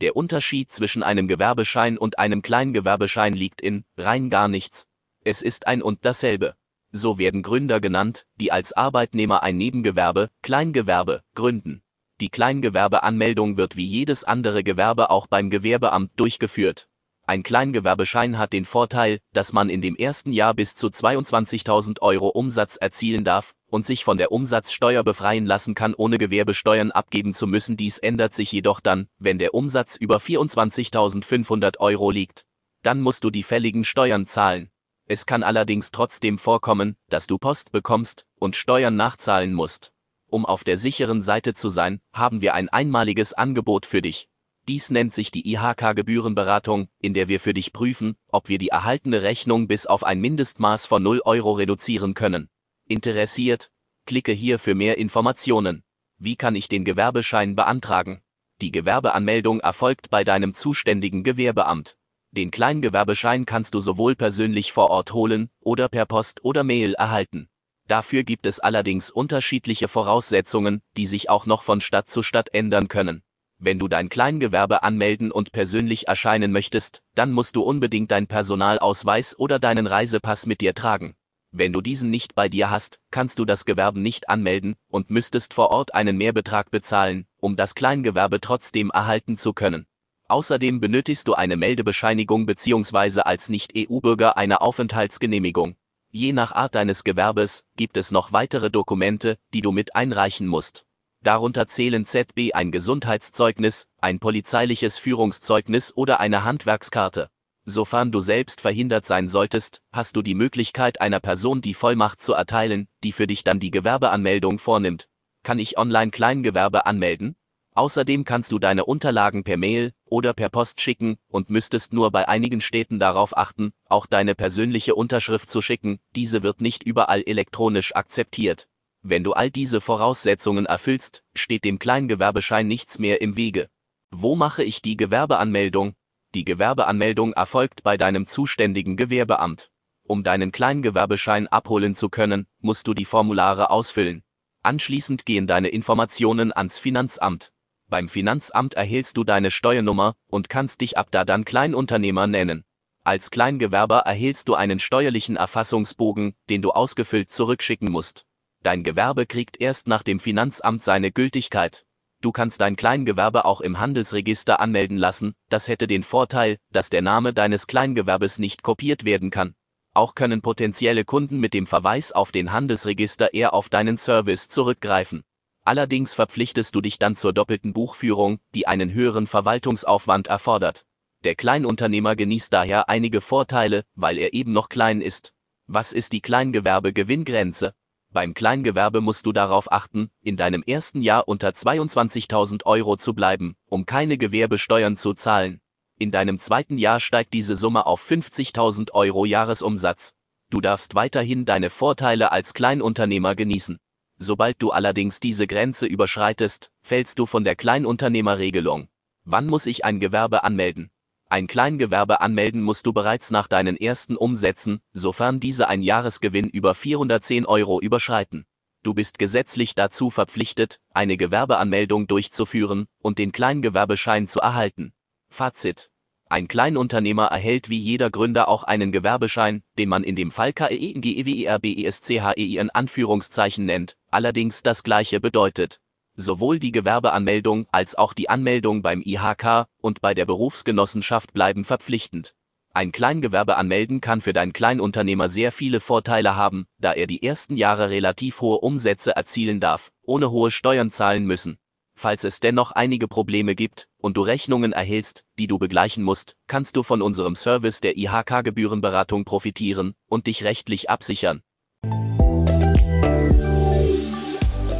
Der Unterschied zwischen einem Gewerbeschein und einem Kleingewerbeschein liegt in rein gar nichts. Es ist ein und dasselbe. So werden Gründer genannt, die als Arbeitnehmer ein Nebengewerbe, Kleingewerbe, gründen. Die Kleingewerbeanmeldung wird wie jedes andere Gewerbe auch beim Gewerbeamt durchgeführt. Ein Kleingewerbeschein hat den Vorteil, dass man in dem ersten Jahr bis zu 22.000 Euro Umsatz erzielen darf und sich von der Umsatzsteuer befreien lassen kann, ohne Gewerbesteuern abgeben zu müssen. Dies ändert sich jedoch dann, wenn der Umsatz über 24.500 Euro liegt. Dann musst du die fälligen Steuern zahlen. Es kann allerdings trotzdem vorkommen, dass du Post bekommst und Steuern nachzahlen musst. Um auf der sicheren Seite zu sein, haben wir ein einmaliges Angebot für dich. Dies nennt sich die IHK-Gebührenberatung, in der wir für dich prüfen, ob wir die erhaltene Rechnung bis auf ein Mindestmaß von 0 Euro reduzieren können. Interessiert? Klicke hier für mehr Informationen. Wie kann ich den Gewerbeschein beantragen? Die Gewerbeanmeldung erfolgt bei deinem zuständigen Gewerbeamt. Den Kleingewerbeschein kannst du sowohl persönlich vor Ort holen oder per Post oder Mail erhalten. Dafür gibt es allerdings unterschiedliche Voraussetzungen, die sich auch noch von Stadt zu Stadt ändern können. Wenn du dein Kleingewerbe anmelden und persönlich erscheinen möchtest, dann musst du unbedingt dein Personalausweis oder deinen Reisepass mit dir tragen. Wenn du diesen nicht bei dir hast, kannst du das Gewerbe nicht anmelden und müsstest vor Ort einen Mehrbetrag bezahlen, um das Kleingewerbe trotzdem erhalten zu können. Außerdem benötigst du eine Meldebescheinigung bzw. als Nicht-EU-Bürger eine Aufenthaltsgenehmigung. Je nach Art deines Gewerbes gibt es noch weitere Dokumente, die du mit einreichen musst. Darunter zählen ZB ein Gesundheitszeugnis, ein polizeiliches Führungszeugnis oder eine Handwerkskarte. Sofern du selbst verhindert sein solltest, hast du die Möglichkeit einer Person die Vollmacht zu erteilen, die für dich dann die Gewerbeanmeldung vornimmt. Kann ich online Kleingewerbe anmelden? Außerdem kannst du deine Unterlagen per Mail oder per Post schicken und müsstest nur bei einigen Städten darauf achten, auch deine persönliche Unterschrift zu schicken, diese wird nicht überall elektronisch akzeptiert. Wenn du all diese Voraussetzungen erfüllst, steht dem Kleingewerbeschein nichts mehr im Wege. Wo mache ich die Gewerbeanmeldung? Die Gewerbeanmeldung erfolgt bei deinem zuständigen Gewerbeamt. Um deinen Kleingewerbeschein abholen zu können, musst du die Formulare ausfüllen. Anschließend gehen deine Informationen ans Finanzamt. Beim Finanzamt erhältst du deine Steuernummer und kannst dich ab da dann Kleinunternehmer nennen. Als Kleingewerber erhältst du einen steuerlichen Erfassungsbogen, den du ausgefüllt zurückschicken musst. Dein Gewerbe kriegt erst nach dem Finanzamt seine Gültigkeit. Du kannst dein Kleingewerbe auch im Handelsregister anmelden lassen, das hätte den Vorteil, dass der Name deines Kleingewerbes nicht kopiert werden kann. Auch können potenzielle Kunden mit dem Verweis auf den Handelsregister eher auf deinen Service zurückgreifen. Allerdings verpflichtest du dich dann zur doppelten Buchführung, die einen höheren Verwaltungsaufwand erfordert. Der Kleinunternehmer genießt daher einige Vorteile, weil er eben noch klein ist. Was ist die Kleingewerbe-Gewinngrenze? Beim Kleingewerbe musst du darauf achten, in deinem ersten Jahr unter 22.000 Euro zu bleiben, um keine Gewerbesteuern zu zahlen. In deinem zweiten Jahr steigt diese Summe auf 50.000 Euro Jahresumsatz. Du darfst weiterhin deine Vorteile als Kleinunternehmer genießen. Sobald du allerdings diese Grenze überschreitest, fällst du von der Kleinunternehmerregelung. Wann muss ich ein Gewerbe anmelden? Ein Kleingewerbe anmelden musst du bereits nach deinen ersten Umsätzen, sofern diese ein Jahresgewinn über 410 Euro überschreiten. Du bist gesetzlich dazu verpflichtet, eine Gewerbeanmeldung durchzuführen und den Kleingewerbeschein zu erhalten. Fazit. Ein Kleinunternehmer erhält wie jeder Gründer auch einen Gewerbeschein, den man in dem Fall KEINGEWERBESCHEI in Anführungszeichen nennt, allerdings das gleiche bedeutet. Sowohl die Gewerbeanmeldung als auch die Anmeldung beim IHK und bei der Berufsgenossenschaft bleiben verpflichtend. Ein Kleingewerbe anmelden kann für dein Kleinunternehmer sehr viele Vorteile haben, da er die ersten Jahre relativ hohe Umsätze erzielen darf, ohne hohe Steuern zahlen müssen. Falls es dennoch einige Probleme gibt und du Rechnungen erhältst, die du begleichen musst, kannst du von unserem Service der IHK-Gebührenberatung profitieren und dich rechtlich absichern.